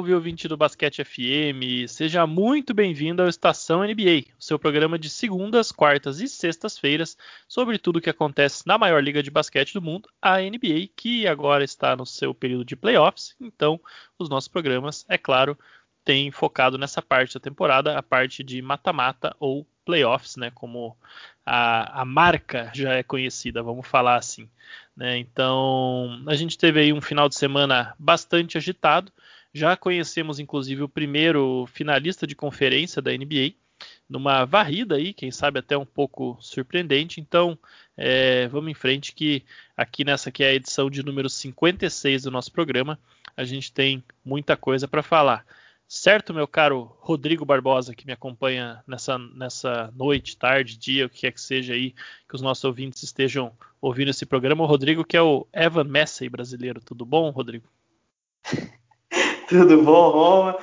Salve, ouvinte do Basquete FM! Seja muito bem-vindo ao Estação NBA, o seu programa de segundas, quartas e sextas-feiras sobre tudo o que acontece na maior liga de basquete do mundo, a NBA, que agora está no seu período de playoffs. Então, os nossos programas, é claro, têm focado nessa parte da temporada, a parte de mata-mata ou playoffs, né? Como a, a marca já é conhecida, vamos falar assim. Né? Então, a gente teve aí um final de semana bastante agitado. Já conhecemos, inclusive, o primeiro finalista de conferência da NBA, numa varrida aí, quem sabe até um pouco surpreendente. Então, é, vamos em frente, que aqui nessa que é a edição de número 56 do nosso programa, a gente tem muita coisa para falar. Certo, meu caro Rodrigo Barbosa, que me acompanha nessa, nessa noite, tarde, dia, o que quer que seja aí, que os nossos ouvintes estejam ouvindo esse programa. O Rodrigo, que é o Evan Messi brasileiro. Tudo bom, Rodrigo? Tudo bom, Roma?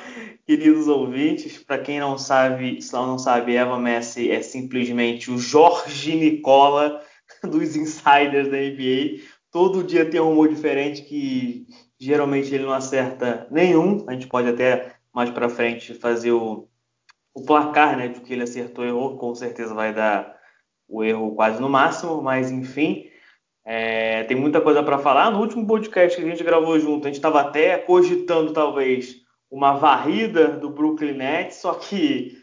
Queridos ouvintes, para quem não sabe, se não sabe, Evan Messi é simplesmente o Jorge Nicola dos insiders da NBA. Todo dia tem um humor diferente que geralmente ele não acerta nenhum. A gente pode até mais para frente fazer o, o placar, né, de que ele acertou e errou, com certeza vai dar o erro quase no máximo, mas enfim, é, tem muita coisa para falar. No último podcast que a gente gravou junto, a gente estava até cogitando talvez uma varrida do Brooklyn Nets, só que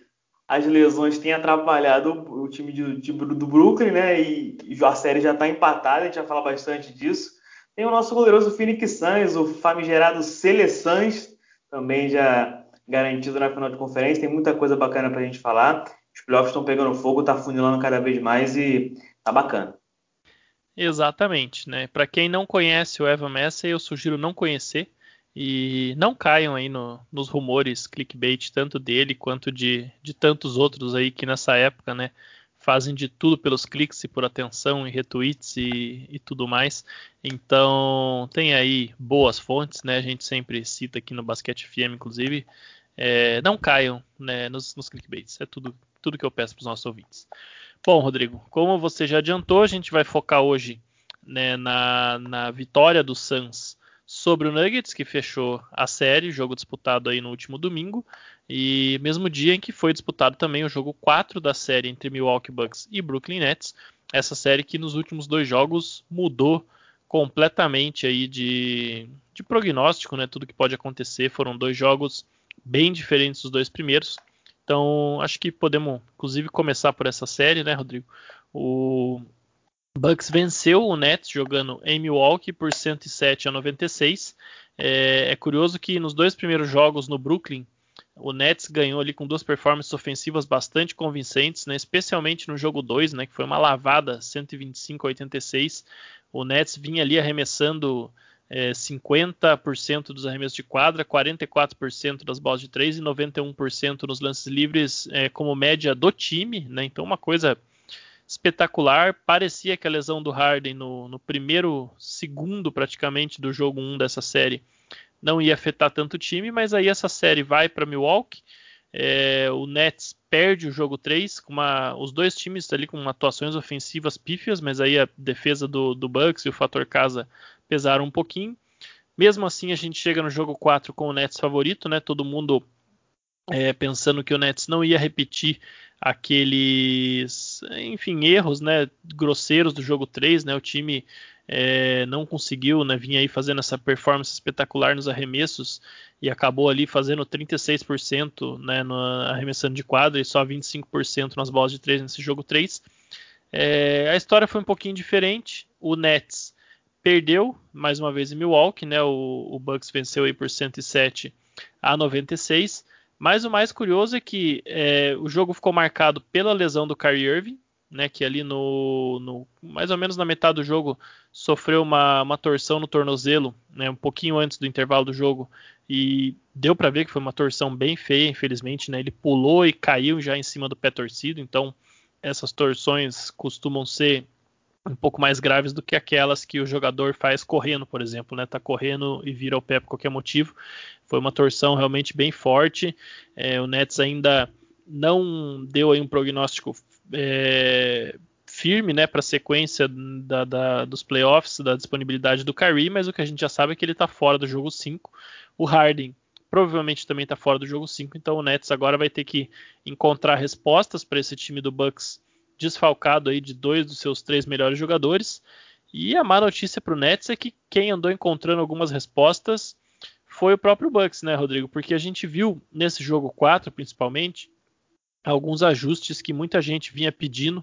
as lesões têm atrapalhado o time de, de, do Brooklyn, né? E, e a série já está empatada, a gente vai falar bastante disso. Tem o nosso poderoso Phoenix Suns, o famigerado Cele Suns, também já garantido na final de conferência. Tem muita coisa bacana para a gente falar. Os playoffs estão pegando fogo, está funilando cada vez mais e tá bacana. Exatamente, né? Para quem não conhece o Evan Messi, eu sugiro não conhecer e não caiam aí no, nos rumores clickbait tanto dele quanto de, de tantos outros aí que nessa época, né, fazem de tudo pelos cliques e por atenção e retweets e, e, tudo mais. Então tem aí boas fontes, né? A gente sempre cita aqui no Basquete FM, inclusive. É, não caiam né, nos, nos clickbaits. É tudo, tudo que eu peço para os nossos ouvintes. Bom, Rodrigo, como você já adiantou, a gente vai focar hoje né, na, na vitória do Suns sobre o Nuggets, que fechou a série, jogo disputado aí no último domingo, e mesmo dia em que foi disputado também o jogo 4 da série entre Milwaukee Bucks e Brooklyn Nets, essa série que nos últimos dois jogos mudou completamente aí de, de prognóstico, né, tudo que pode acontecer, foram dois jogos bem diferentes dos dois primeiros, então acho que podemos inclusive começar por essa série, né, Rodrigo? O Bucks venceu o Nets jogando em Milwaukee por 107 a 96. É, é, curioso que nos dois primeiros jogos no Brooklyn, o Nets ganhou ali com duas performances ofensivas bastante convincentes, né, especialmente no jogo 2, né, que foi uma lavada 125 a 86. O Nets vinha ali arremessando é, 50% dos arremessos de quadra, 44% das bolas de 3 e 91% nos lances livres é, como média do time. Né, então, uma coisa espetacular. Parecia que a lesão do Harden no, no primeiro segundo, praticamente, do jogo 1 dessa série não ia afetar tanto o time, mas aí essa série vai para Milwaukee. É, o Nets perde o jogo 3, com uma, os dois times ali com atuações ofensivas pífias, mas aí a defesa do, do Bucks e o fator casa pesaram um pouquinho. Mesmo assim, a gente chega no jogo 4 com o Nets favorito, né? Todo mundo é, pensando que o Nets não ia repetir aqueles, enfim, erros, né, grosseiros do jogo 3, né, o time é, não conseguiu, né, vinha aí fazendo essa performance espetacular nos arremessos e acabou ali fazendo 36%, né, no, arremessando de quadra e só 25% nas bolas de 3 nesse jogo 3. É, a história foi um pouquinho diferente, o Nets perdeu mais uma vez em Milwaukee, né, o, o Bucks venceu aí por 107 a 96, mas o mais curioso é que é, o jogo ficou marcado pela lesão do Kyrie Irving, né, que ali no, no, mais ou menos na metade do jogo sofreu uma, uma torção no tornozelo, né, um pouquinho antes do intervalo do jogo. E deu para ver que foi uma torção bem feia, infelizmente, né, ele pulou e caiu já em cima do pé torcido, então essas torções costumam ser um pouco mais graves do que aquelas que o jogador faz correndo, por exemplo, né? Tá correndo e vira o pé por qualquer motivo. Foi uma torção realmente bem forte. É, o Nets ainda não deu aí um prognóstico é, firme, né, para a sequência da, da, dos playoffs, da disponibilidade do Kyrie, mas o que a gente já sabe é que ele está fora do jogo 5. O Harden provavelmente também está fora do jogo 5, então o Nets agora vai ter que encontrar respostas para esse time do Bucks desfalcado aí de dois dos seus três melhores jogadores. E a má notícia para o Nets é que quem andou encontrando algumas respostas foi o próprio Bucks, né, Rodrigo? Porque a gente viu nesse jogo 4, principalmente, alguns ajustes que muita gente vinha pedindo,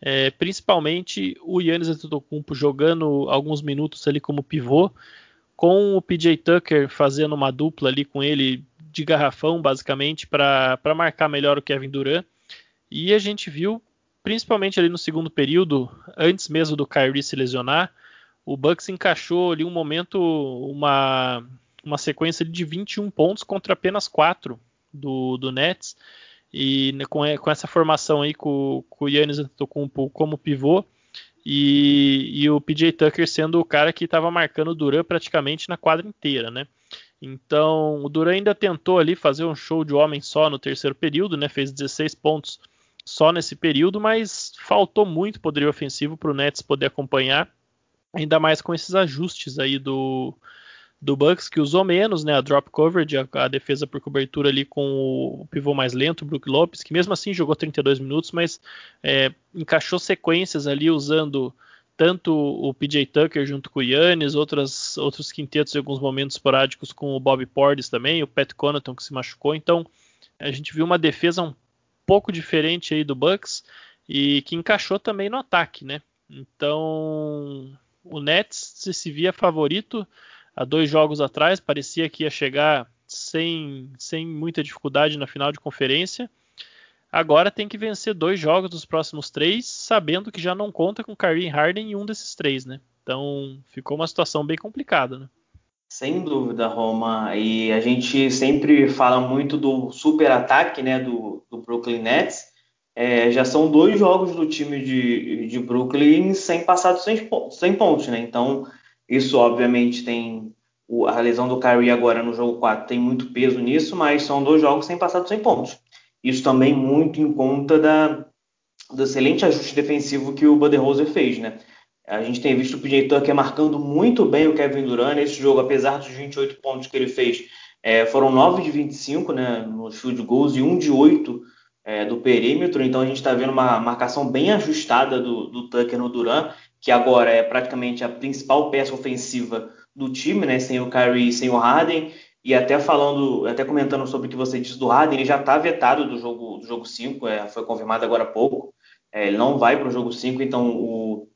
é, principalmente o Yannis Antetokounmpo jogando alguns minutos ali como pivô, com o PJ Tucker fazendo uma dupla ali com ele de garrafão, basicamente, para marcar melhor o Kevin Durant. E a gente viu principalmente ali no segundo período, antes mesmo do Kyrie se lesionar, o Bucks encaixou ali um momento, uma, uma sequência de 21 pontos contra apenas 4 do, do Nets. E com, com essa formação aí com, com o Yannis Antetokounmpo como pivô e, e o PJ Tucker sendo o cara que estava marcando o Duran praticamente na quadra inteira, né? Então o Duran ainda tentou ali fazer um show de homem só no terceiro período, né? Fez 16 pontos só nesse período, mas faltou muito poderio ofensivo para o Nets poder acompanhar, ainda mais com esses ajustes aí do, do Bucks, que usou menos né, a drop coverage, a, a defesa por cobertura ali com o pivô mais lento, o Brook Lopes, que mesmo assim jogou 32 minutos, mas é, encaixou sequências ali usando tanto o PJ Tucker junto com o Yannis, outras, outros quintetos em alguns momentos esporádicos com o Bob Portis também, o Pat Connaughton que se machucou, então a gente viu uma defesa um pouco diferente aí do Bucks e que encaixou também no ataque, né? Então o Nets se via favorito há dois jogos atrás, parecia que ia chegar sem, sem muita dificuldade na final de conferência. Agora tem que vencer dois jogos dos próximos três, sabendo que já não conta com Kyrie Harden em um desses três, né? Então ficou uma situação bem complicada, né? Sem dúvida, Roma. E a gente sempre fala muito do super ataque né, do, do Brooklyn Nets. É, já são dois jogos do time de, de Brooklyn sem passar dos 100, 100 pontos. Né? Então, isso obviamente tem. A lesão do Kyrie agora no jogo 4 tem muito peso nisso, mas são dois jogos sem passar dos 100 pontos. Isso também muito em conta da, do excelente ajuste defensivo que o Budenholzer fez. Né? A gente tem visto o PJ Tucker marcando muito bem o Kevin Durant nesse jogo, apesar dos 28 pontos que ele fez. É, foram 9 de 25 né, nos field goals e 1 de 8 é, do perímetro. Então a gente está vendo uma marcação bem ajustada do, do Tucker no Durant, que agora é praticamente a principal peça ofensiva do time, né, sem o Kyrie e sem o Harden. E até falando, até comentando sobre o que você disse do Harden, ele já está vetado do jogo do jogo 5, é, foi confirmado agora há pouco. É, ele não vai para o jogo 5, então o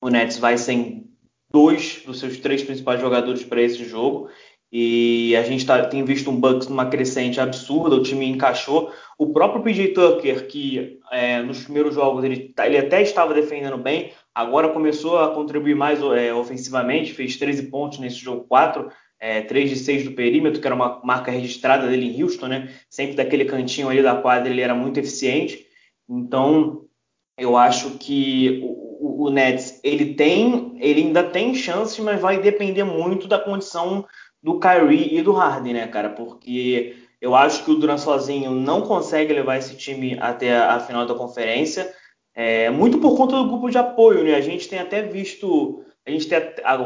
o Nets vai sem dois dos seus três principais jogadores para esse jogo. E a gente tá, tem visto um Bucks numa crescente absurda, o time encaixou. O próprio PJ Tucker, que é, nos primeiros jogos ele, tá, ele, até estava defendendo bem, agora começou a contribuir mais é, ofensivamente, fez 13 pontos nesse jogo 4, é, 3 de 6 do perímetro, que era uma marca registrada dele em Houston, né? Sempre daquele cantinho ali da quadra ele era muito eficiente. Então, eu acho que o, o, Nets ele tem, ele ainda tem chances, mas vai depender muito da condição do Kyrie e do Harden, né, cara? Porque eu acho que o Durant sozinho não consegue levar esse time até a, final da conferência, é, muito por conta do grupo de apoio, né? A gente tem até visto, a gente tem,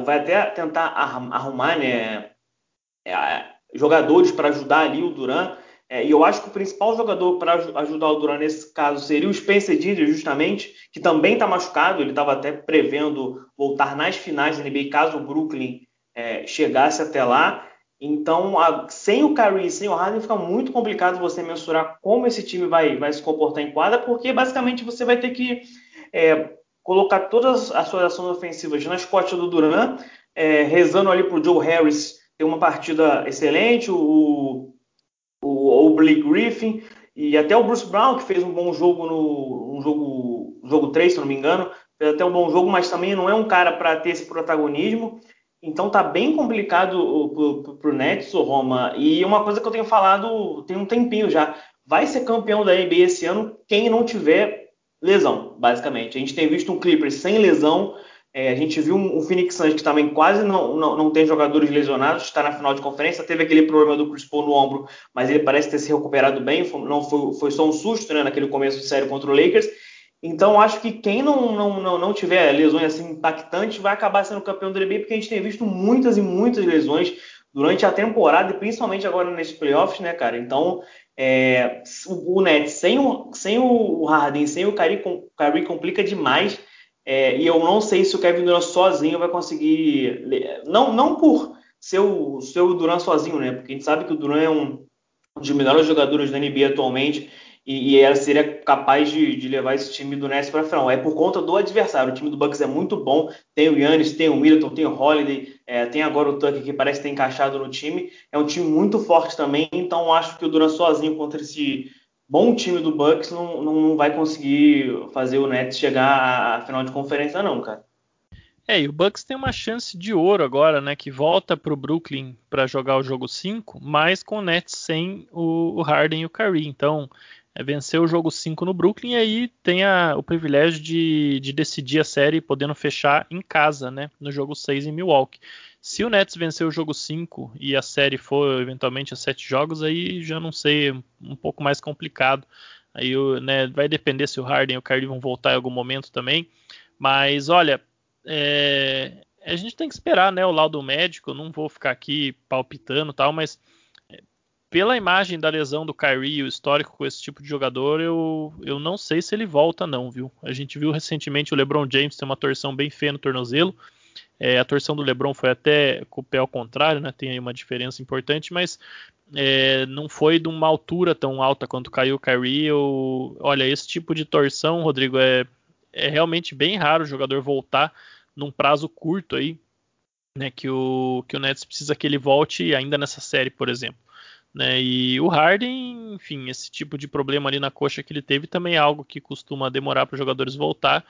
vai até tentar arrumar, né, é, jogadores para ajudar ali o Durant. É, e eu acho que o principal jogador para ajudar o Duran nesse caso seria o Spencer Dinwiddie, justamente, que também está machucado. Ele estava até prevendo voltar nas finais da NBA caso o Brooklyn é, chegasse até lá. Então, a, sem o Kyrie, sem o Harden, fica muito complicado você mensurar como esse time vai, vai se comportar em quadra, porque basicamente você vai ter que é, colocar todas as suas ações ofensivas nas costas do Duran, é, rezando ali para o Joe Harris ter uma partida excelente, o o, o Blake Griffin e até o Bruce Brown, que fez um bom jogo no um jogo, jogo 3, se não me engano, fez até um bom jogo, mas também não é um cara para ter esse protagonismo. Então tá bem complicado para o Nets, o Roma. E uma coisa que eu tenho falado tem um tempinho já. Vai ser campeão da NBA esse ano quem não tiver lesão, basicamente. A gente tem visto um Clippers sem lesão, é, a gente viu um, Phoenix Suns que também quase não, não, não tem jogadores lesionados, está na final de conferência, teve aquele problema do Chris Paul no ombro, mas ele parece ter se recuperado bem, foi, não foi, foi só um susto né, naquele começo de série contra o Lakers. Então acho que quem não, não, não, não tiver lesões assim impactantes vai acabar sendo campeão do NBA, porque a gente tem visto muitas e muitas lesões durante a temporada e principalmente agora nesses playoffs, né, cara? Então, é, o, o Nets sem o, sem o Harden, sem o Kyrie, Kyrie complica demais. É, e eu não sei se o Kevin Durant sozinho vai conseguir. Não, não por ser o, ser o Durant sozinho, né? Porque a gente sabe que o Durant é um, dos melhores jogadores da NBA atualmente e, e ela seria capaz de, de, levar esse time do Nets para a final. É por conta do adversário. O time do Bucks é muito bom. Tem o Yannis, tem o Middleton, tem o Holiday, é, tem agora o Tucker que parece ter encaixado no time. É um time muito forte também. Então acho que o Durant sozinho contra esse bom time do Bucks não, não vai conseguir fazer o Nets chegar à, final de conferência não, cara. É, e o Bucks tem uma chance de ouro agora, né? Que volta para o Brooklyn para jogar o jogo 5, mas com o Nets sem o, o Harden e o Curry. Então, é vencer o jogo 5 no Brooklyn e aí tem a, o privilégio de, de, decidir a série podendo fechar em casa, né, no jogo 6 em Milwaukee. Se o Nets vencer o jogo 5 e a série for eventualmente a 7 jogos, aí já não sei, um pouco mais complicado. Aí né, vai depender se o Harden e o Kyrie vão voltar em algum momento também. Mas olha, é, a gente tem que esperar né, o laudo médico. Não vou ficar aqui palpitando tal, mas pela imagem da lesão do Kyrie o histórico com esse tipo de jogador, eu, eu não sei se ele volta não, viu? A gente viu recentemente o LeBron James ter uma torção bem feia no tornozelo. É, a torção do LeBron foi até com o pé ao contrário, né? Tem aí uma diferença importante, mas é, não foi de uma altura tão alta quanto caiu o Kyrie. Eu, olha, esse tipo de torção, Rodrigo, é, é realmente bem raro o jogador voltar num prazo curto aí, né? Que o, que o Nets precisa que ele volte ainda nessa série, por exemplo. Né? E o Harden, enfim, esse tipo de problema ali na coxa que ele teve também é algo que costuma demorar para os jogadores voltar,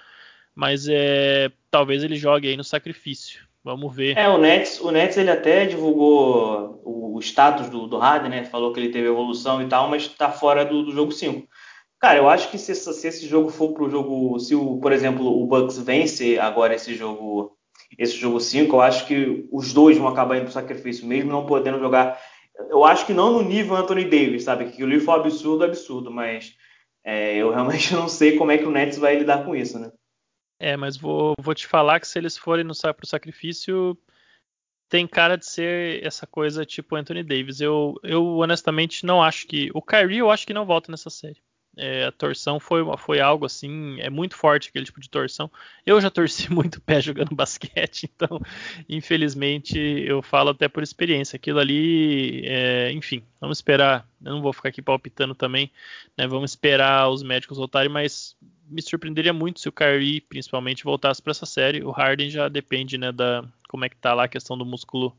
mas é talvez ele jogue aí no sacrifício. Vamos ver. É, o Nets, o Nets ele até divulgou o, status do, do Harden, né? Falou que ele teve evolução e tal, mas está fora do, do, jogo 5. Cara, eu acho que se, se esse jogo for pro jogo, se o, por exemplo, o Bucks vence agora esse jogo, esse jogo 5, eu acho que os dois vão acabar indo pro sacrifício, mesmo não podendo jogar eu acho que não no nível Anthony Davis, sabe? Que o livro foi absurdo, absurdo, mas é, eu realmente não sei como é que o Nets vai lidar com isso, né? É, mas vou, vou te falar que se eles forem no pro sacrifício, tem cara de ser essa coisa tipo Anthony Davis. Eu, eu honestamente não acho que. O Kyrie eu acho que não volta nessa série. É, a torção foi, foi algo assim, é muito forte aquele tipo de torção. Eu já torci muito pé jogando basquete, então, infelizmente, eu falo até por experiência. Aquilo ali, é, enfim, vamos esperar. Eu não vou ficar aqui palpitando também, né? Vamos esperar os médicos voltarem, mas me surpreenderia muito se o Kyrie, principalmente, voltasse para essa série. O Harden já depende, né, da como é que tá lá a questão do músculo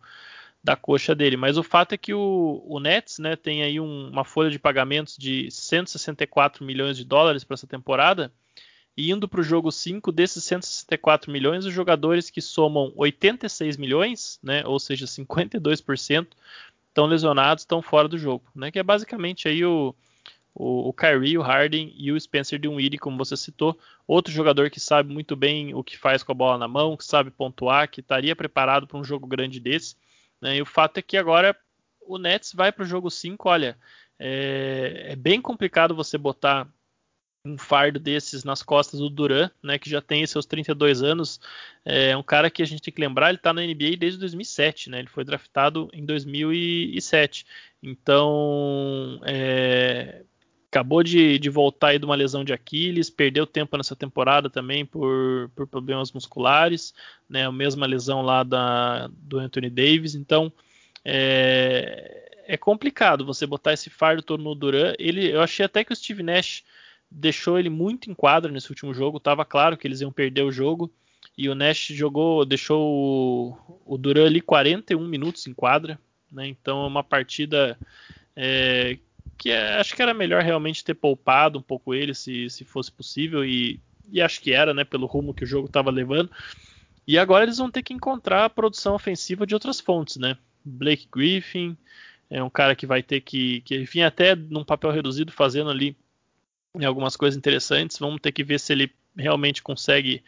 da coxa dele. Mas o fato é que o, o Nets né, tem aí um, uma folha de pagamentos de 164 milhões de dólares para essa temporada. E indo para o jogo 5, desses 164 milhões, os jogadores que somam 86 milhões, né, ou seja, 52%, estão lesionados, estão fora do jogo. Né, que é basicamente aí o, o, o Kyrie, o Harden e o Spencer Dinwiddie, como você citou. Outro jogador que sabe muito bem o que faz com a bola na mão, que sabe pontuar, que estaria preparado para um jogo grande desse. Né? E o fato é que agora o Nets vai para o jogo 5, olha, é, é, bem complicado você botar um fardo desses nas costas do Duran, né, que já tem seus 32 anos, é um cara que a gente tem que lembrar, ele está na NBA desde 2007, né, ele foi draftado em 2007, então é, acabou de, de, voltar aí de uma lesão de Aquiles, perdeu tempo nessa temporada também por, por problemas musculares, né? A mesma lesão lá da, do Anthony Davis. Então é, é complicado você botar esse fardo todo no Duran. Ele, eu achei até que o Steve Nash deixou ele muito em quadra nesse último jogo. Tava claro que eles iam perder o jogo. E o Nash jogou, deixou o, o Duran ali 41 minutos em quadra. Né? Então é uma partida é, que é, acho que era melhor realmente ter poupado um pouco ele, se, se fosse possível, e, e acho que era, né, pelo rumo que o jogo estava levando. E agora eles vão ter que encontrar a produção ofensiva de outras fontes, né? Blake Griffin é um cara que vai ter que, que enfim, até num papel reduzido, fazendo ali algumas coisas interessantes. Vamos ter que ver se ele realmente consegue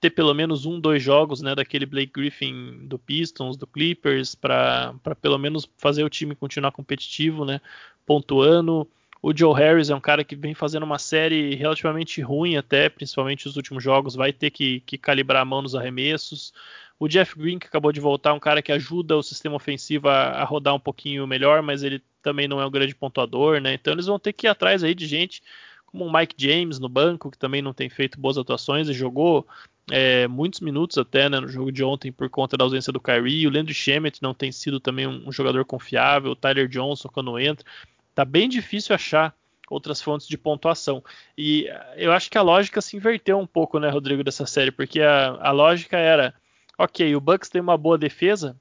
ter pelo menos um, dois jogos, né, daquele Blake Griffin do Pistons, do Clippers, para pelo menos fazer o time continuar competitivo, né, pontuando. O Joe Harris é um cara que vem fazendo uma série relativamente ruim até, principalmente os últimos jogos, vai ter que, que calibrar a mão nos arremessos. O Jeff Green, que acabou de voltar, um cara que ajuda o sistema ofensivo a, a rodar um pouquinho melhor, mas ele também não é um grande pontuador, né? Então eles vão ter que ir atrás aí de gente como o Mike James no banco, que também não tem feito boas atuações e jogou é, muitos minutos até né, no jogo de ontem por conta da ausência do Kyrie. O Leandro Shemet não tem sido também um, um jogador confiável. O Tyler Johnson, quando entra, tá bem difícil achar outras fontes de pontuação. E eu acho que a lógica se inverteu um pouco, né, Rodrigo, dessa série, porque a, a lógica era ok, o Bucks tem uma boa defesa,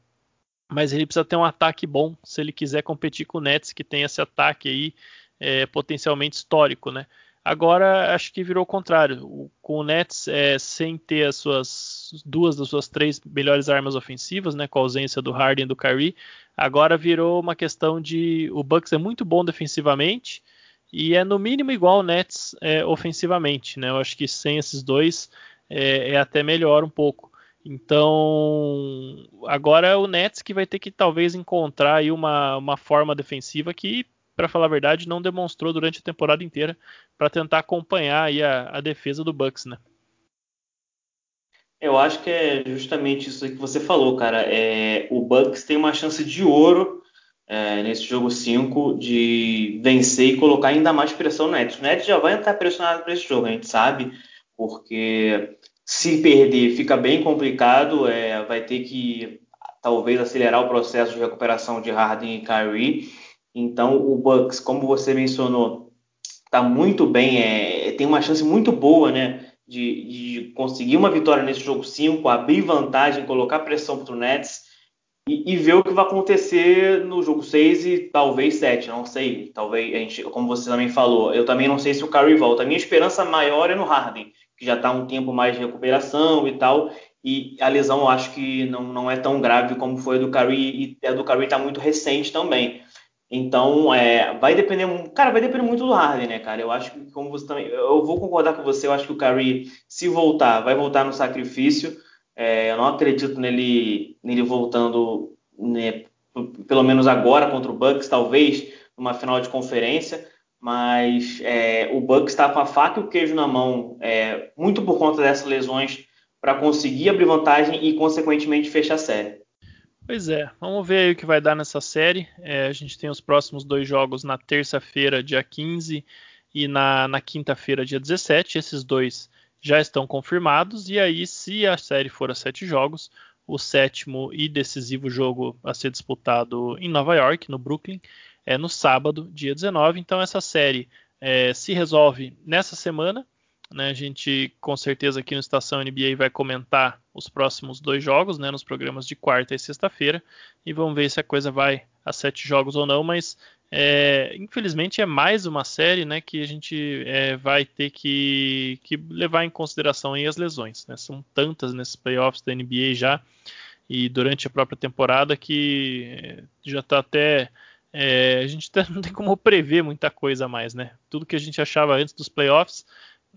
mas ele precisa ter um ataque bom se ele quiser competir com o Nets, que tem esse ataque aí é, potencialmente histórico, né? Agora acho que virou o contrário. O, com o Nets é, sem ter as suas duas das suas três melhores armas ofensivas, né, com a ausência do Harden e do Kyrie, agora virou uma questão de o Bucks é muito bom defensivamente e é no mínimo igual o Nets é, ofensivamente, né? Eu acho que sem esses dois é, é até melhor um pouco. Então, agora é o Nets que vai ter que talvez encontrar aí uma, uma forma defensiva que, para falar a verdade, não demonstrou durante a temporada inteira para tentar acompanhar aí a, a, defesa do Bucks, né? Eu acho que é justamente isso que você falou, cara. É, o Bucks tem uma chance de ouro é, nesse jogo 5 de vencer e colocar ainda mais pressão no Nets. O Nets já vai estar pressionado para esse jogo, a gente sabe, porque se perder, fica bem complicado. É, vai ter que talvez acelerar o processo de recuperação de Harden e Kyrie. Então, o Bucks, como você mencionou, está muito bem. É, tem uma chance muito boa, né, de, de conseguir uma vitória nesse jogo 5, abrir vantagem, colocar pressão para o Nets e, e, ver o que vai acontecer no jogo 6 e talvez 7, não sei. Talvez, a gente, como você também falou, eu também não sei se o Curry volta. A minha esperança maior é no Harden que já está um tempo mais de recuperação e tal. E a lesão eu acho que não, não é tão grave como foi a do Curry, e a do Curry está muito recente também. Então, é, vai depender, cara, vai depender muito do Harden, né, cara? Eu acho que, como você também, eu vou concordar com você, eu acho que o Curry, se voltar, vai voltar no sacrifício. É, eu não acredito nele, nele voltando, né, pelo menos agora contra o Bucks, talvez numa final de conferência mas é, o Bucks está com a faca e o queijo na mão, é, muito por conta dessas lesões, para conseguir abrir vantagem e, consequentemente, fechar a série. Pois é, vamos ver aí o que vai dar nessa série. É, a gente tem os próximos dois jogos na terça-feira, dia 15, e na, na quinta-feira, dia 17. Esses dois já estão confirmados, e aí, se a série for a sete jogos, o sétimo e decisivo jogo a ser disputado em Nova York, no Brooklyn, é no sábado, dia 19. Então essa série é, se resolve nessa semana. Né? A gente com certeza aqui no Estação NBA vai comentar os próximos dois jogos, né? nos programas de quarta e sexta-feira, e vamos ver se a coisa vai a sete jogos ou não. Mas é, infelizmente é mais uma série né, que a gente é, vai ter que, que, levar em consideração as lesões. Né? São tantas nesses playoffs da NBA já e durante a própria temporada que já está até é, a gente não tem como prever muita coisa mais, né? Tudo que a gente achava antes dos playoffs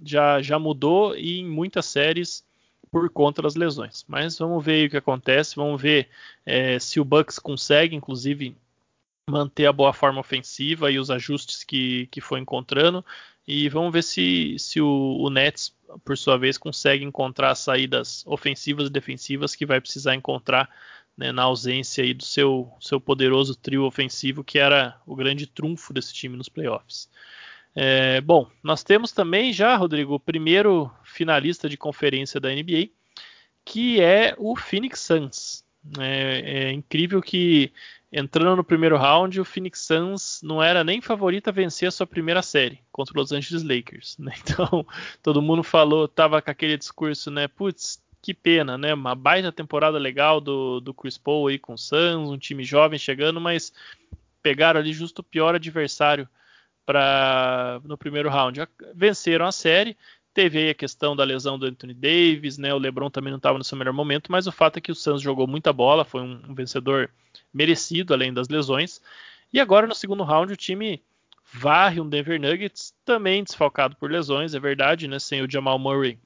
já, já mudou e em muitas séries por conta das lesões. Mas vamos ver o que acontece, vamos ver é, se o Bucks consegue, inclusive, manter a boa forma ofensiva e os ajustes que, que foi encontrando. E vamos ver se, se o, o Nets, por sua vez, consegue encontrar saídas ofensivas e defensivas que vai precisar encontrar né, na ausência aí do seu, seu poderoso trio ofensivo, que era o grande trunfo desse time nos playoffs. É, bom, nós temos também já, Rodrigo, o primeiro finalista de conferência da NBA, que é o Phoenix Suns. É, é, incrível que entrando no primeiro round, o Phoenix Suns não era nem favorito a vencer a sua primeira série contra os Los Angeles Lakers. Né? Então, todo mundo falou, tava com aquele discurso, né? Putz, que pena, né? Uma baita temporada legal do, do Chris Paul aí com o Suns, um time jovem chegando, mas pegaram ali justo o pior adversário para no primeiro round. Venceram a série. Teve aí a questão da lesão do Anthony Davis, né? O LeBron também não estava no seu melhor momento, mas o fato é que o Suns jogou muita bola, foi um, vencedor merecido além das lesões. E agora no segundo round o time varre um Denver Nuggets, também desfalcado por lesões, é verdade, né? Sem o Jamal Murray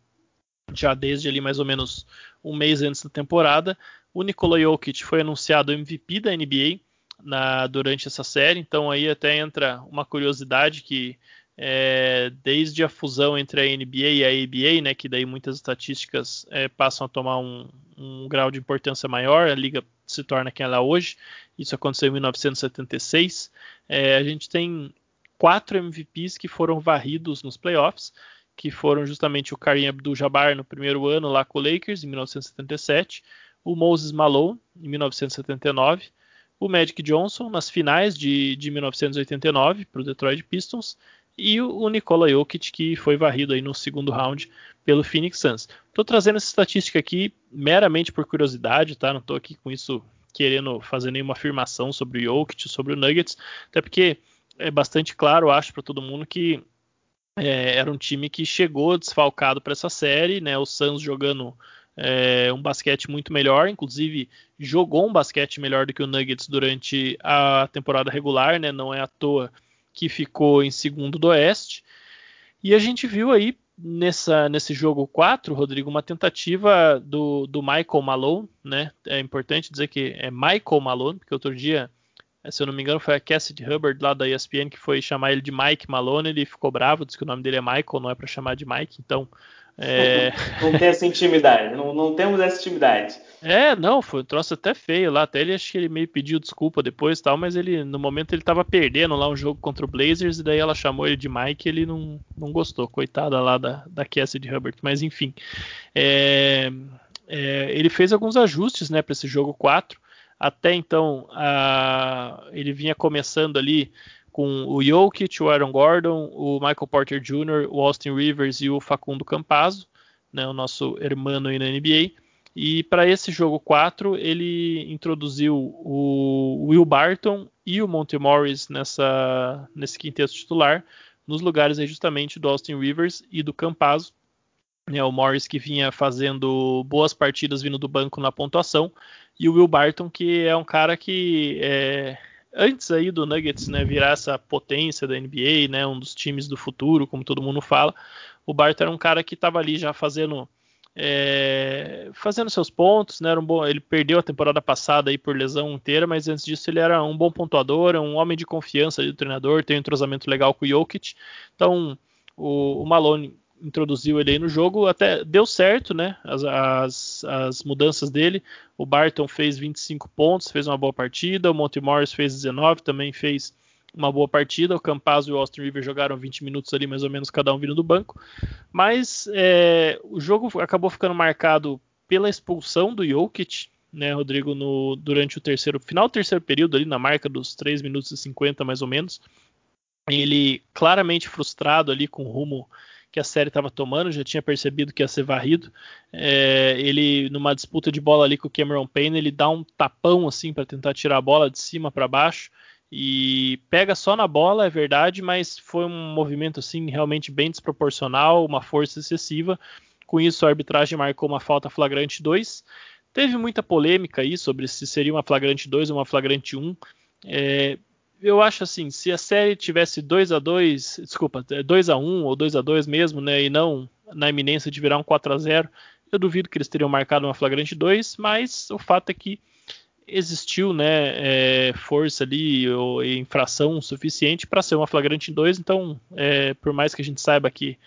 já desde ali mais ou menos um mês antes da temporada. O Nikola Jokic foi anunciado MVP da NBA na, durante essa série, então aí até entra uma curiosidade que é, desde a fusão entre a NBA e a ABA, né, que daí muitas estatísticas é, passam a tomar um, um, grau de importância maior, a liga se torna quem ela é hoje. Isso aconteceu em 1976. É, a gente tem quatro MVPs que foram varridos nos playoffs, que foram justamente o Kareem Abdul-Jabbar no primeiro ano lá com o Lakers em 1977, o Moses Malone em 1979, o Magic Johnson nas finais de, de 1989 para o Detroit Pistons e o Nikola Jokic, que foi varrido aí no segundo round pelo Phoenix Suns. Estou trazendo essa estatística aqui meramente por curiosidade, tá? Não estou aqui com isso querendo fazer nenhuma afirmação sobre o Jokic, sobre o Nuggets, até porque é bastante claro, acho, para todo mundo que é, era um time que chegou desfalcado para essa série, né? O Suns jogando é, um basquete muito melhor, inclusive jogou um basquete melhor do que o Nuggets durante a temporada regular, né? Não é à toa que ficou em segundo do Oeste. E a gente viu aí nessa, nesse jogo 4, Rodrigo, uma tentativa do, do Michael Malone, né? É importante dizer que é Michael Malone, porque outro dia, se eu não me engano, foi a Cassidy Hubbard lá da ESPN que foi chamar ele de Mike Malone, ele ficou bravo, disse que o nome dele é Michael, não é para chamar de Mike, então é... Não tem essa intimidade, não, não temos essa intimidade. É, não, foi um troço até feio lá. Até ele acho que ele meio pediu desculpa depois tal, mas ele no momento ele tava perdendo lá um jogo contra o Blazers, e daí ela chamou ele de Mike e ele não, não gostou. Coitada lá da, da Cassidy Hubbard. Mas enfim. É, é, ele fez alguns ajustes né, para esse jogo 4. Até então a, ele vinha começando ali com o Jokic, o Aaron Gordon, o Michael Porter Jr., o Austin Rivers e o Facundo Campazzo, né, o nosso hermano aí na NBA. E para esse jogo 4, ele introduziu o Will Barton e o Monte Morris nessa, nesse quinteto titular, nos lugares aí justamente do Austin Rivers e do Campazzo. Né, o Morris que vinha fazendo boas partidas vindo do banco na pontuação, e o Will Barton que é um cara que é, antes aí do Nuggets né, virar essa potência da NBA, né, um dos times do futuro, como todo mundo fala, o Barton era um cara que estava ali já fazendo é, fazendo seus pontos, né, um bom, ele perdeu a temporada passada aí por lesão inteira, mas antes disso ele era um bom pontuador, um homem de confiança do treinador, tem um entrosamento legal com o Jokic, então o, o Malone introduziu ele aí no jogo, até deu certo, né? As, as, as, mudanças dele. O Barton fez 25 pontos, fez uma boa partida. O Monte Morris fez 19, também fez uma boa partida. O Campazzo e o Austin River jogaram 20 minutos ali, mais ou menos, cada um vindo do banco. Mas é, o jogo acabou ficando marcado pela expulsão do Jokic, né, Rodrigo, no, durante o terceiro, final do terceiro período, ali na marca dos 3 minutos e 50, mais ou menos. Ele claramente frustrado ali com o rumo que a série estava tomando, já tinha percebido que ia ser varrido. É, ele, numa disputa de bola ali com o Cameron Payne, ele dá um tapão assim para tentar tirar a bola de cima para baixo e pega só na bola, é verdade, mas foi um movimento assim realmente bem desproporcional, uma força excessiva. Com isso, a arbitragem marcou uma falta flagrante 2. Teve muita polêmica aí sobre se seria uma flagrante 2 ou uma flagrante 1. É, eu acho assim, se a série tivesse 2 a 2 desculpa, 2 a 1 ou 2 a 2 mesmo, né, e não na iminência de virar um 4 a 0 eu duvido que eles teriam marcado uma flagrante 2, mas o fato é que existiu né, é, força ali ou infração suficiente para ser uma flagrante 2, então é, por mais que a gente saiba que,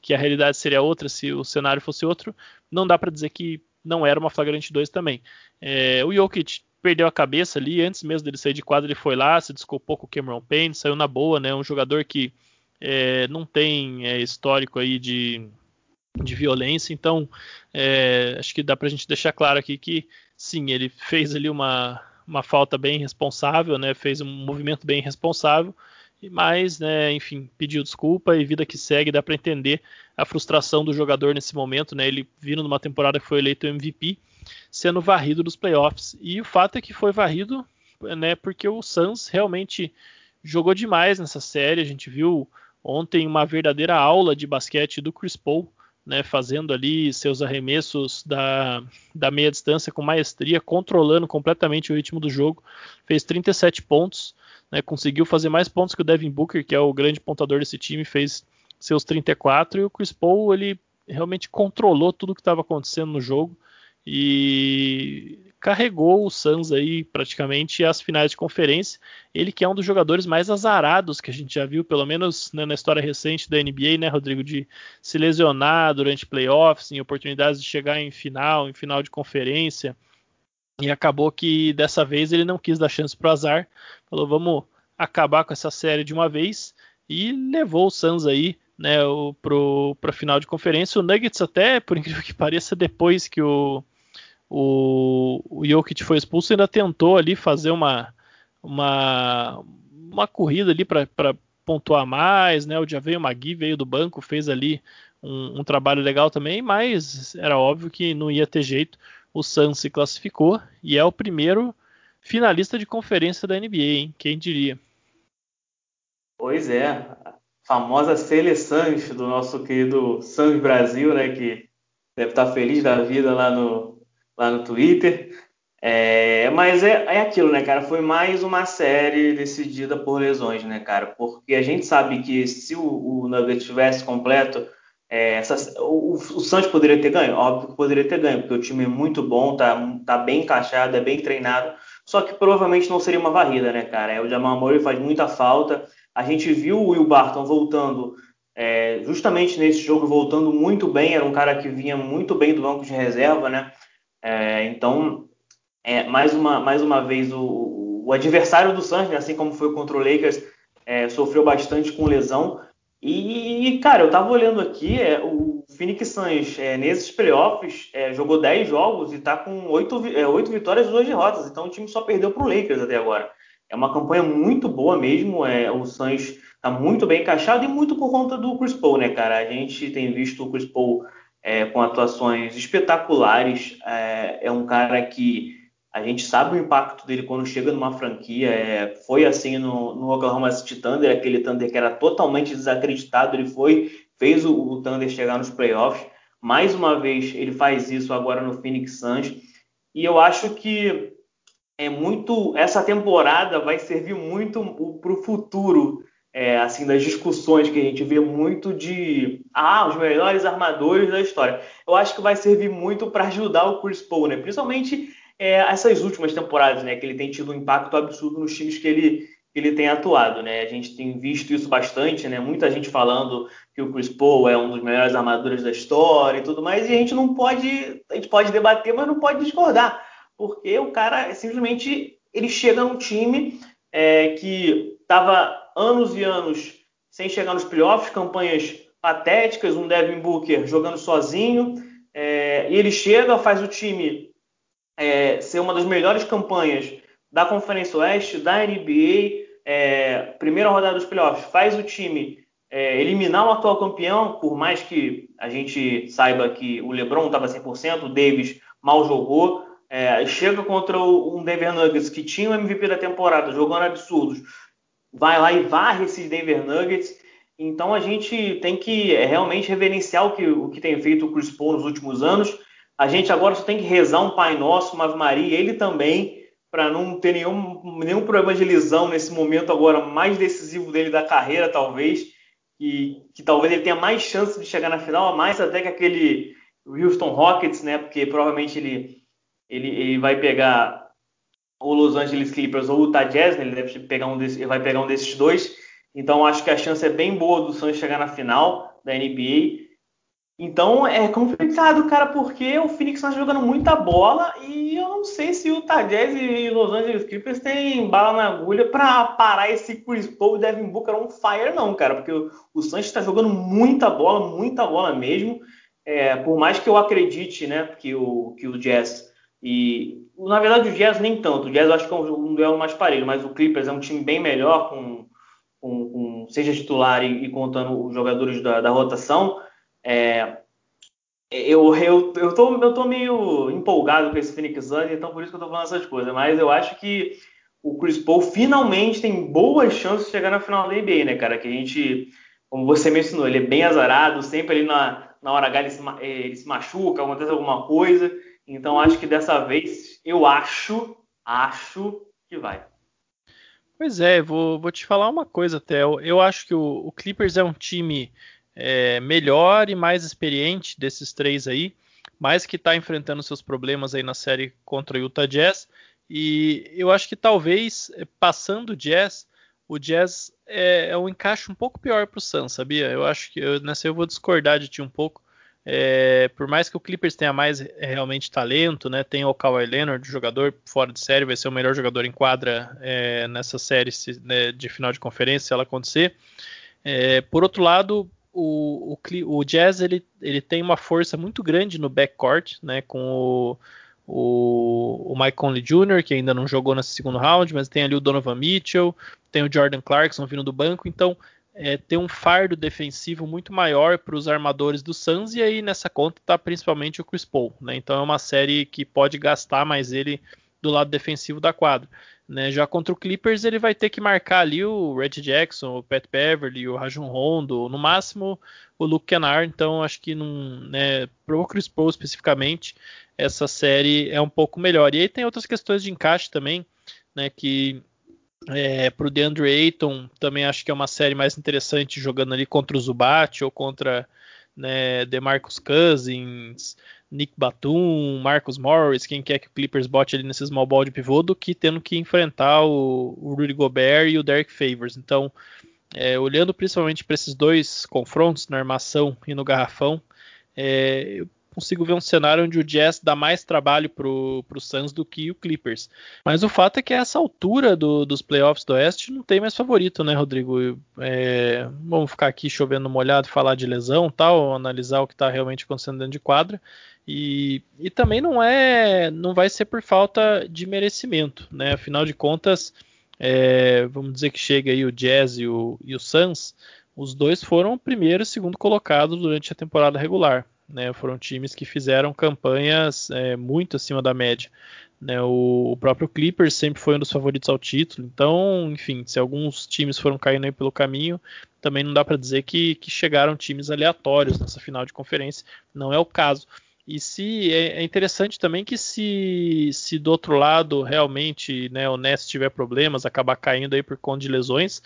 que a realidade seria outra se o cenário fosse outro, não dá para dizer que não era uma flagrante 2 também. É, o Jokic perdeu a cabeça ali, antes mesmo dele sair de quadra, ele foi lá, se desculpou com o Cameron Payne, saiu na boa, né? Um jogador que é, não tem é, histórico aí de, de violência, então é, acho que dá pra gente deixar claro aqui que sim, ele fez ali uma, uma falta bem responsável, né? Fez um movimento bem responsável, mas, né, enfim, pediu desculpa e vida que segue, dá para entender a frustração do jogador nesse momento, né? Ele vindo numa temporada que foi eleito MVP, sendo varrido dos playoffs. E o fato é que foi varrido, né, porque o Suns realmente jogou demais nessa série. A gente viu ontem uma verdadeira aula de basquete do Chris Paul, né, fazendo ali seus arremessos da, da meia distância com maestria, controlando completamente o ritmo do jogo. Fez 37 pontos, né, conseguiu fazer mais pontos que o Devin Booker, que é o grande pontador desse time, fez seus 34 e o Chris Paul ele realmente controlou tudo o que estava acontecendo no jogo e carregou o Suns aí praticamente às finais de conferência. Ele que é um dos jogadores mais azarados que a gente já viu, pelo menos né, na história recente da NBA, né, Rodrigo, de se lesionar durante playoffs, em oportunidades de chegar em final, em final de conferência. E acabou que dessa vez ele não quis dar chance pro azar, falou vamos acabar com essa série de uma vez e levou o Suns aí né, para a final de conferência. O Nuggets até, por incrível que pareça, depois que o o, o Jokic foi expulso, ainda tentou ali fazer uma, uma, uma corrida ali para pontuar mais, né? O Javeio Magui veio do banco, fez ali um, um, trabalho legal também, mas era óbvio que não ia ter jeito. O Suns se classificou e é o primeiro finalista de conferência da NBA, hein? Quem diria? Pois é, a famosa seleção do nosso querido Suns Brasil, né? Que deve estar feliz da vida lá no, lá no Twitter. É, mas é, é aquilo, né, cara? Foi mais uma série decidida por lesões, né, cara? Porque a gente sabe que se o, o tivesse completo, é, essa, o, o Santos poderia ter ganho? Óbvio que poderia ter ganho, porque o time é muito bom, tá, tá bem encaixado, é bem treinado. Só que provavelmente não seria uma varrida, né, cara? É, o Jamal Murray faz muita falta. A gente viu o Will Barton voltando é, justamente nesse jogo, voltando muito bem. Era um cara que vinha muito bem do banco de reserva, né? É, então, é, mais, uma, mais uma vez, o, o adversário do Suns, né, assim como foi contra o Lakers, é, sofreu bastante com lesão. E, cara, eu tava olhando aqui, é, o Phoenix Suns, é, nesses playoffs, é, jogou 10 jogos e tá com 8, é, 8 vitórias e 2 derrotas. Então o time só perdeu pro Lakers até agora. É uma campanha muito boa mesmo. É, o Suns tá muito bem encaixado e muito por conta do Chris Paul, né, cara? A gente tem visto o Chris Paul é, com atuações espetaculares. É, é, um cara que a gente sabe o impacto dele quando chega numa franquia. É, foi assim no, no, Oklahoma City Thunder, aquele Thunder que era totalmente desacreditado. Ele foi, fez o, o Thunder chegar nos playoffs. Mais uma vez ele faz isso agora no Phoenix Suns. E eu acho que é muito essa temporada vai servir muito para o futuro é, assim, das discussões que a gente vê muito de ah, os melhores armadores da história. Eu acho que vai servir muito para ajudar o Chris Paul, né? Principalmente é, essas últimas temporadas, né? Que ele tem tido um impacto absurdo nos times que ele, que ele tem atuado, né? A gente tem visto isso bastante, né? Muita gente falando que o Chris Paul é um dos melhores armadores da história e tudo mais, e a gente não pode, a gente pode debater, mas não pode discordar, porque o cara simplesmente ele chega num time é, que estava anos e anos sem chegar nos playoffs, campanhas patéticas, um Devin Booker jogando sozinho, é, e ele chega, faz o time é, ser uma das melhores campanhas da Conferência Oeste, da NBA, é, primeira rodada dos playoffs, faz o time é, eliminar o atual campeão, por mais que a gente saiba que o LeBron estava 100%, o Davis mal jogou, é, chega contra um Denver Nuggets que tinha o MVP da temporada, jogando absurdos, vai lá e varre esses Denver Nuggets. Então a gente tem que é, realmente reverenciar o que, o que tem feito o Chris Paul nos últimos anos. A gente agora só tem que rezar um Pai Nosso, uma Ave Maria, ele também, para não ter nenhum, nenhum problema de lesão nesse momento agora mais decisivo dele da carreira, talvez. E que talvez ele tenha mais chance de chegar na final, mais até que aquele Houston Rockets, né? Porque provavelmente ele, ele, ele vai pegar o Los Angeles Clippers ou o Utah Jazz, né? ele deve pegar um desses, vai pegar um desses dois. Então acho que a chance é bem boa do Suns chegar na final da NBA. Então é complicado, cara, porque o Phoenix está jogando muita bola e eu não sei se o Utah Jazz e Los Angeles Clippers têm bala na agulha para parar esse Chris Paul e Devin Booker on fire, não, cara, porque o Suns está jogando muita bola, muita bola mesmo. É, por mais que eu acredite, né, que o, que o Jazz e, na verdade, o Jazz nem tanto. O Jazz eu acho que é um, duelo mais parelho, mas o Clippers é um time bem melhor, com, com, com seja titular e, e, contando os jogadores da, da rotação. É, eu, eu, eu, tô, eu tô meio empolgado com esse Phoenix Suns, então por isso que eu tô falando essas coisas. Mas eu acho que o Chris Paul finalmente tem boas chances de chegar na final da NBA, né, cara? Que a gente, como você mencionou, ele é bem azarado, sempre ali na, na hora H ele se, ele se machuca, acontece alguma coisa. Então acho que dessa vez eu acho, acho que vai. Pois é, vou, vou te falar uma coisa, Theo. Eu acho que o, o Clippers é um time é, melhor e mais experiente desses três aí, mas que está enfrentando seus problemas aí na série contra o Utah Jazz. E eu acho que talvez eh, passando o Jazz, o Jazz é, é um encaixe um pouco pior para o Suns, sabia? Eu acho que eu, nessa eu vou discordar de ti um pouco. É, por mais que o Clippers tenha mais é, realmente talento, né? Tem o Kawhi Leonard, jogador fora de série, vai ser o melhor jogador em quadra é, nessa série né, de final de conferência, se ela acontecer. É, por outro lado, o, o, o, Jazz ele, ele tem uma força muito grande no backcourt, né? Com o, o, o Mike Conley Jr., que ainda não jogou nesse segundo round, mas tem ali o Donovan Mitchell, tem o Jordan Clarkson vindo do banco, então é, ter um fardo defensivo muito maior para os armadores do Suns, e aí nessa conta está principalmente o Chris Paul. Né? Então é uma série que pode gastar mais ele do lado defensivo da quadra. Né? Já contra o Clippers, ele vai ter que marcar ali o Red Jackson, o Pat Beverly, o Rajon Rondo, no máximo o Luke Kennard. Então acho que né, para o Chris Paul especificamente, essa série é um pouco melhor. E aí tem outras questões de encaixe também, né, que é, para o DeAndre Ayton, também acho que é uma série mais interessante jogando ali contra o Zubat ou contra né, DeMarcus Cousins, Nick Batum, Marcus Morris, quem quer que o Clippers bote ali nesse small ball de pivô, do que tendo que enfrentar o, o Rudy Gobert e o Derek Favors. Então, é, olhando principalmente para esses dois confrontos na armação e no garrafão, é, eu consigo ver um cenário onde o Jazz dá mais trabalho pro, pro Suns do que o Clippers. Mas o fato é que a essa altura do, dos playoffs do Oeste não tem mais favorito, né, Rodrigo? É, vamos ficar aqui chovendo molhado falar de lesão tal, analisar o que está realmente acontecendo dentro de quadra. E, e também não é, não vai ser por falta de merecimento, né? Afinal de contas, é, vamos dizer que chega aí o Jazz e o, e o Suns, os dois foram primeiro e segundo colocados durante a temporada regular. Né, foram times que fizeram campanhas é, muito acima da média. Né, o, o, próprio Clippers sempre foi um dos favoritos ao título. Então, enfim, se alguns times foram caindo aí pelo caminho, também não dá para dizer que, que, chegaram times aleatórios nessa final de conferência. Não é o caso. E se é, é interessante também que se, se do outro lado realmente né, o Nets tiver problemas, acabar caindo aí por conta de lesões,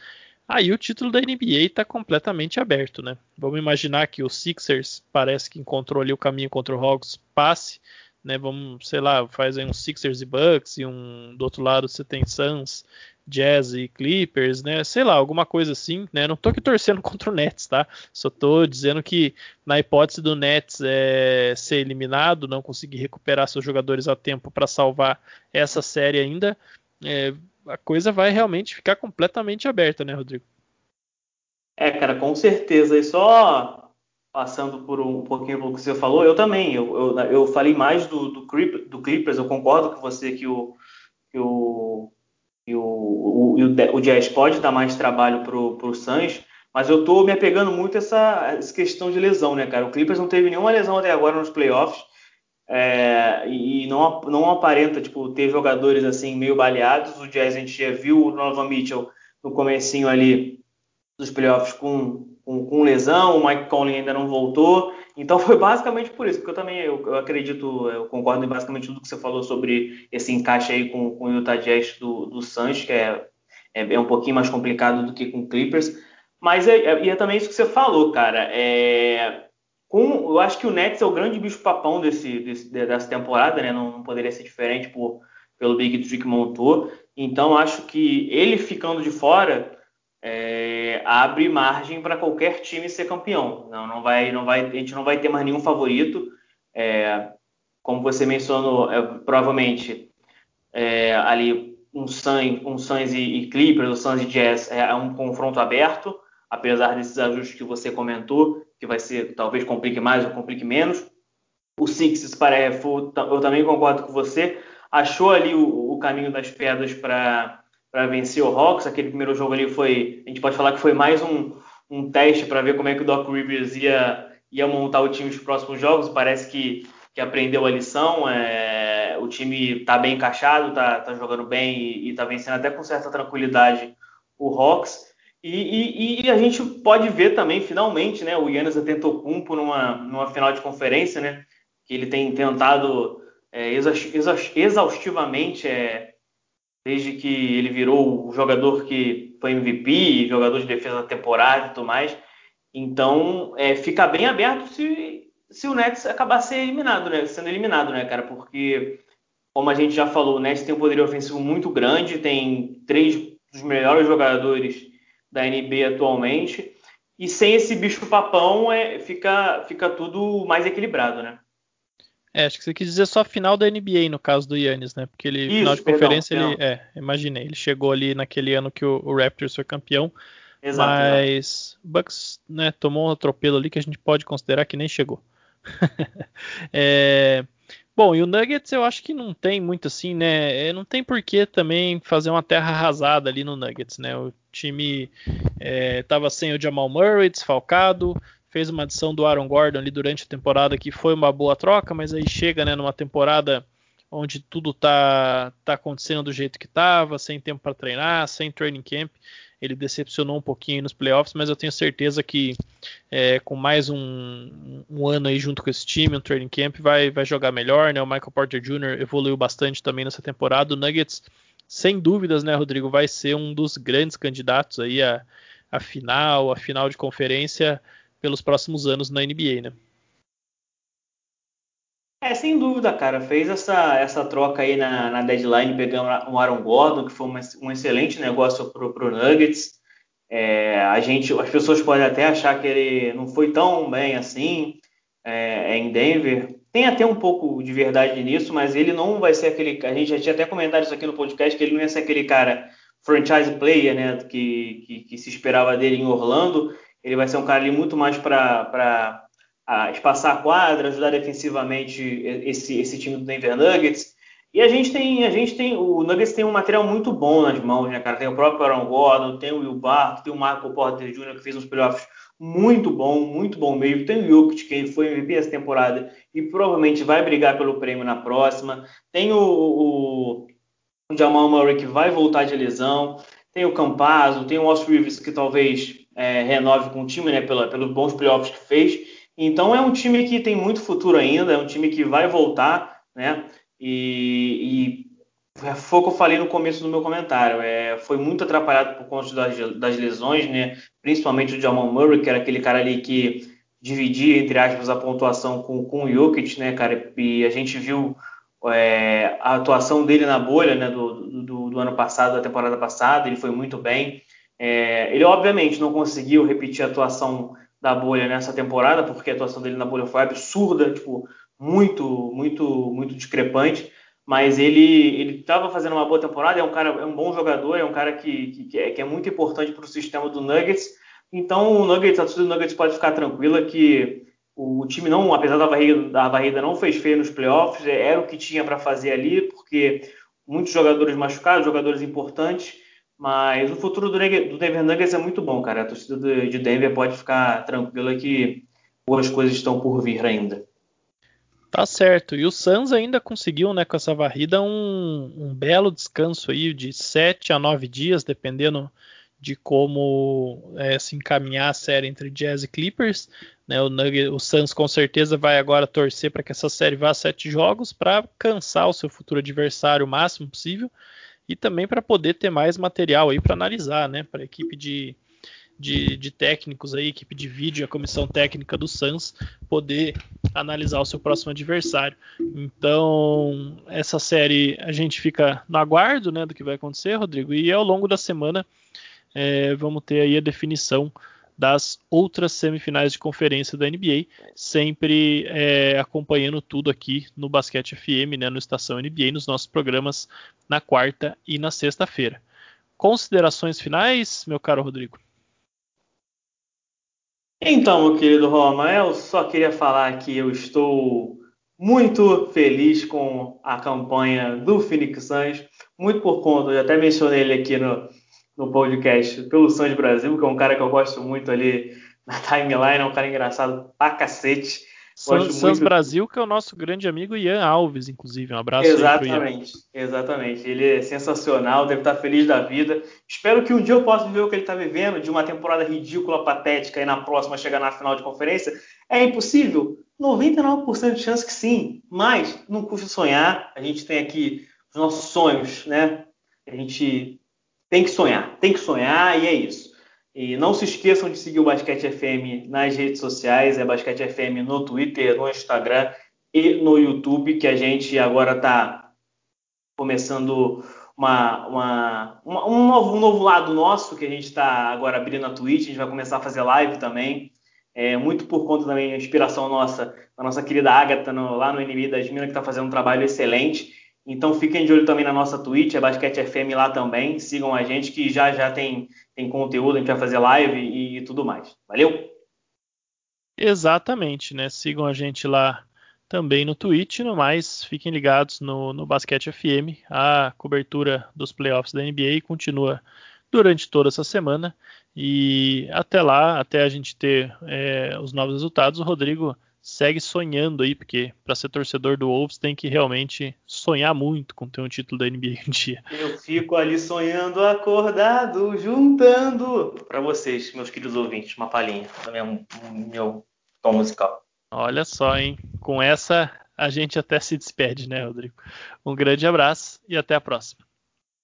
Aí o título da NBA está completamente aberto, né? Vamos imaginar que o Sixers parece que encontrou ali o caminho contra o Hawks, passe, né? Vamos, sei lá, faz aí um Sixers e Bucks e um do outro lado você tem Suns, Jazz e Clippers, né? Sei lá, alguma coisa assim, né? Não tô aqui torcendo contra o Nets, tá? Só tô dizendo que na hipótese do Nets é, ser eliminado, não conseguir recuperar seus jogadores a tempo para salvar essa série ainda, é, a coisa vai realmente ficar completamente aberta, né, Rodrigo? É, cara, com certeza. E só passando por um, pouquinho pelo que você falou, eu também. Eu, eu, eu falei mais do, do, do, Clippers, eu concordo com você que o, que o, que o, o, o, o Jazz pode dar mais trabalho pro, pro Suns, mas eu tô me apegando muito a essa, essa questão de lesão, né, cara? O Clippers não teve nenhuma lesão até agora nos playoffs. É, e não, não aparenta tipo, ter jogadores assim meio baleados. O Jazz a gente já viu o Donovan Mitchell no comecinho ali dos playoffs com, com, com, lesão, o Mike Conley ainda não voltou. Então foi basicamente por isso, porque eu também eu, eu acredito, eu concordo em basicamente tudo que você falou sobre esse encaixe aí com, com o Utah Jazz do, do Suns, que é, é, é, um pouquinho mais complicado do que com o Clippers. Mas é, é, é também isso que você falou, cara. É, eu acho que o Nets é o grande bicho-papão desse, desse, dessa temporada, né? Não, não, poderia ser diferente por, pelo Big Tree que montou. Então, acho que ele ficando de fora é, abre margem para qualquer time ser campeão. Não, não vai, não vai, a gente não vai ter mais nenhum favorito. É, como você mencionou, é, provavelmente é, ali um Suns, um Suns e, e Clippers, o Suns e Jazz é um confronto aberto apesar desses ajustes que você comentou, que vai ser talvez complique mais ou complique menos. O Sixers, parece, eu também concordo com você, achou ali o, o caminho das pedras para vencer o Hawks. Aquele primeiro jogo ali foi, a gente pode falar que foi mais um, um teste para ver como é que o Doc Rivers ia, ia montar o time nos próximos jogos. Parece que, que aprendeu a lição. É, o time está bem encaixado, está tá jogando bem e está vencendo até com certa tranquilidade o Hawks. E, e, e, a gente pode ver também, finalmente, né, o Yannis Antetokounmpo numa, numa final de conferência, né, que ele tem tentado é, exaustivamente, é, desde que ele virou o jogador que foi MVP, jogador de defesa da temporada e tudo mais. Então, é, fica bem aberto se se o Nets acabar sendo eliminado, né? Sendo eliminado, né, cara? Porque, como a gente já falou, o Nets tem um poder ofensivo muito grande, tem três dos melhores jogadores da NBA atualmente. E sem esse bicho papão é, fica, fica tudo mais equilibrado, né? É, acho que você quis dizer só final da NBA no caso do Yannis, né? Porque ele, Isso, final de perdão, conferência, perdão. ele. É, imaginei. Ele chegou ali naquele ano que o, o Raptors foi campeão. Exato, mas o Bucks né, tomou um atropelo ali que a gente pode considerar que nem chegou. é, bom, e o Nuggets eu acho que não tem muito assim, né? É, não tem por que também fazer uma terra arrasada ali no Nuggets, né? O time estava é, sem o Jamal Murray, desfalcado, fez uma adição do Aaron Gordon ali durante a temporada que foi uma boa troca, mas aí chega né, numa temporada onde tudo tá, tá acontecendo do jeito que estava, sem tempo para treinar, sem training camp ele decepcionou um pouquinho nos playoffs, mas eu tenho certeza que é, com mais um, um, ano aí junto com esse time, um training camp, vai, vai jogar melhor, né? O Michael Porter Jr. evoluiu bastante também nessa temporada. O Nuggets, sem dúvidas, né, Rodrigo, vai ser um dos grandes candidatos aí a, a final, a final de conferência pelos próximos anos na NBA, né? É, sem dúvida, cara. Fez essa, essa troca aí na, na deadline, pegando o Aaron Gordon, que foi uma, um excelente negócio pro, pro Nuggets. É, a gente, as pessoas podem até achar que ele não foi tão bem assim é, em Denver. Tem até um pouco de verdade nisso, mas ele não vai ser aquele. A gente já tinha até comentado isso aqui no podcast, que ele não ia ser aquele cara franchise player, né? Que, que, que se esperava dele em Orlando. Ele vai ser um cara ali muito mais para espaçar a quadra, ajudar defensivamente esse, esse time do Denver Nuggets. E a gente tem, a gente tem, o Nuggets tem um material muito bom nas mãos, né, cara? Tem o próprio Aaron Gordon, tem o Will Barton, tem o Marco Porter Jr., que fez uns playoffs muito bom, muito bom mesmo. Tem o Jokic, que foi MVP essa temporada e provavelmente vai brigar pelo prêmio na próxima. Tem o, o, o Jamal Murray, que vai voltar de lesão. Tem o Campazzo, tem o Austin Rivers, que talvez é, renove com o time, né, pela, pelos bons playoffs que fez. Então é um time que tem muito futuro ainda, é um time que vai voltar, né? E, e foi o que eu falei no começo do meu comentário. É, foi muito atrapalhado por conta das, das, lesões, né? Principalmente o Jamal Murray, que era aquele cara ali que dividia, entre aspas, a pontuação com, com o Jokic, né, cara? E a gente viu é, a atuação dele na bolha, né, do, do, do, ano passado, da temporada passada, ele foi muito bem. É, ele, obviamente, não conseguiu repetir a atuação da bolha nessa temporada, porque a atuação dele na bolha foi absurda, tipo, muito, muito, muito discrepante. Mas ele estava fazendo uma boa temporada, é um cara, é um bom jogador, é um cara que, que, é, que é muito importante para o sistema do Nuggets. Então o Nuggets, a torcida do Nuggets pode ficar tranquila que o time não, apesar da varrida, da varrida não fez feio nos playoffs, era o que tinha para fazer ali, porque muitos jogadores machucados, jogadores importantes, mas o futuro do, do Denver Nuggets é muito bom, cara. A torcida de Denver pode ficar tranquila que boas coisas estão por vir ainda. Tá certo. E o Suns ainda conseguiu, né, com essa varrida, um, um belo descanso aí de 7 a 9 dias, dependendo de como é, se encaminhar a série entre Jazz e Clippers. Né, o, o Suns com certeza vai agora torcer para que essa série vá a sete jogos para cansar o seu futuro adversário o máximo possível e também para poder ter mais material aí para analisar, né, para a equipe de, de, de, técnicos aí, equipe de vídeo, a comissão técnica do Suns poder analisar o seu próximo adversário. Então, essa série a gente fica no aguardo, né, do que vai acontecer, Rodrigo, e ao longo da semana é, vamos ter aí a definição das outras semifinais de conferência da NBA, sempre é, acompanhando tudo aqui no Basquete FM, né, no Estação NBA, nos nossos programas na quarta e na sexta-feira. Considerações finais, meu caro Rodrigo? Então, meu querido Roma, eu só queria falar que eu estou muito feliz com a campanha do Phoenix Suns, muito por conta, eu até mencionei ele aqui no, no podcast pelo Suns Brasil, que é um cara que eu gosto muito ali na timeline, é um cara engraçado pra cacete. Muito... Brasil, que é o nosso grande amigo Ian Alves, inclusive. Um abraço Exatamente, exatamente. Ele é sensacional, deve estar feliz da vida. Espero que um dia eu possa viver o que ele está vivendo, de uma temporada ridícula, patética, e na próxima chegar na final de conferência. É impossível? 99% de chance que sim, mas não custa sonhar. A gente tem aqui os nossos sonhos, né? A gente tem que sonhar, tem que sonhar e é isso. E não se esqueçam de seguir o Basquete FM nas redes sociais, é Basquete FM no Twitter, no Instagram e no YouTube, que a gente agora está começando uma, uma, uma, um, novo, um, novo, lado nosso, que a gente está agora abrindo na Twitch, a gente vai começar a fazer live também, é, muito por conta também da inspiração nossa, da nossa querida Agatha no, lá no NB das Minas, que está fazendo um trabalho excelente. Então fiquem de olho também na nossa Twitch, é Basquete FM lá também. Sigam a gente que já já tem, tem conteúdo, a gente vai fazer live e, e tudo mais. Valeu? Exatamente, né? Sigam a gente lá também no Twitch, no mais, fiquem ligados no, no Basquete FM. A cobertura dos playoffs da NBA continua durante toda essa semana. E até lá, até a gente ter é, os novos resultados, o Rodrigo segue sonhando aí, porque para ser torcedor do Wolves tem que realmente sonhar muito com ter um título da NBA um dia. Eu fico ali sonhando acordado, juntando para vocês, meus queridos ouvintes, uma palhinha do meu, meu tom musical. Olha só, hein? Com essa a gente até se despede, né, Rodrigo? Um grande abraço e até a próxima.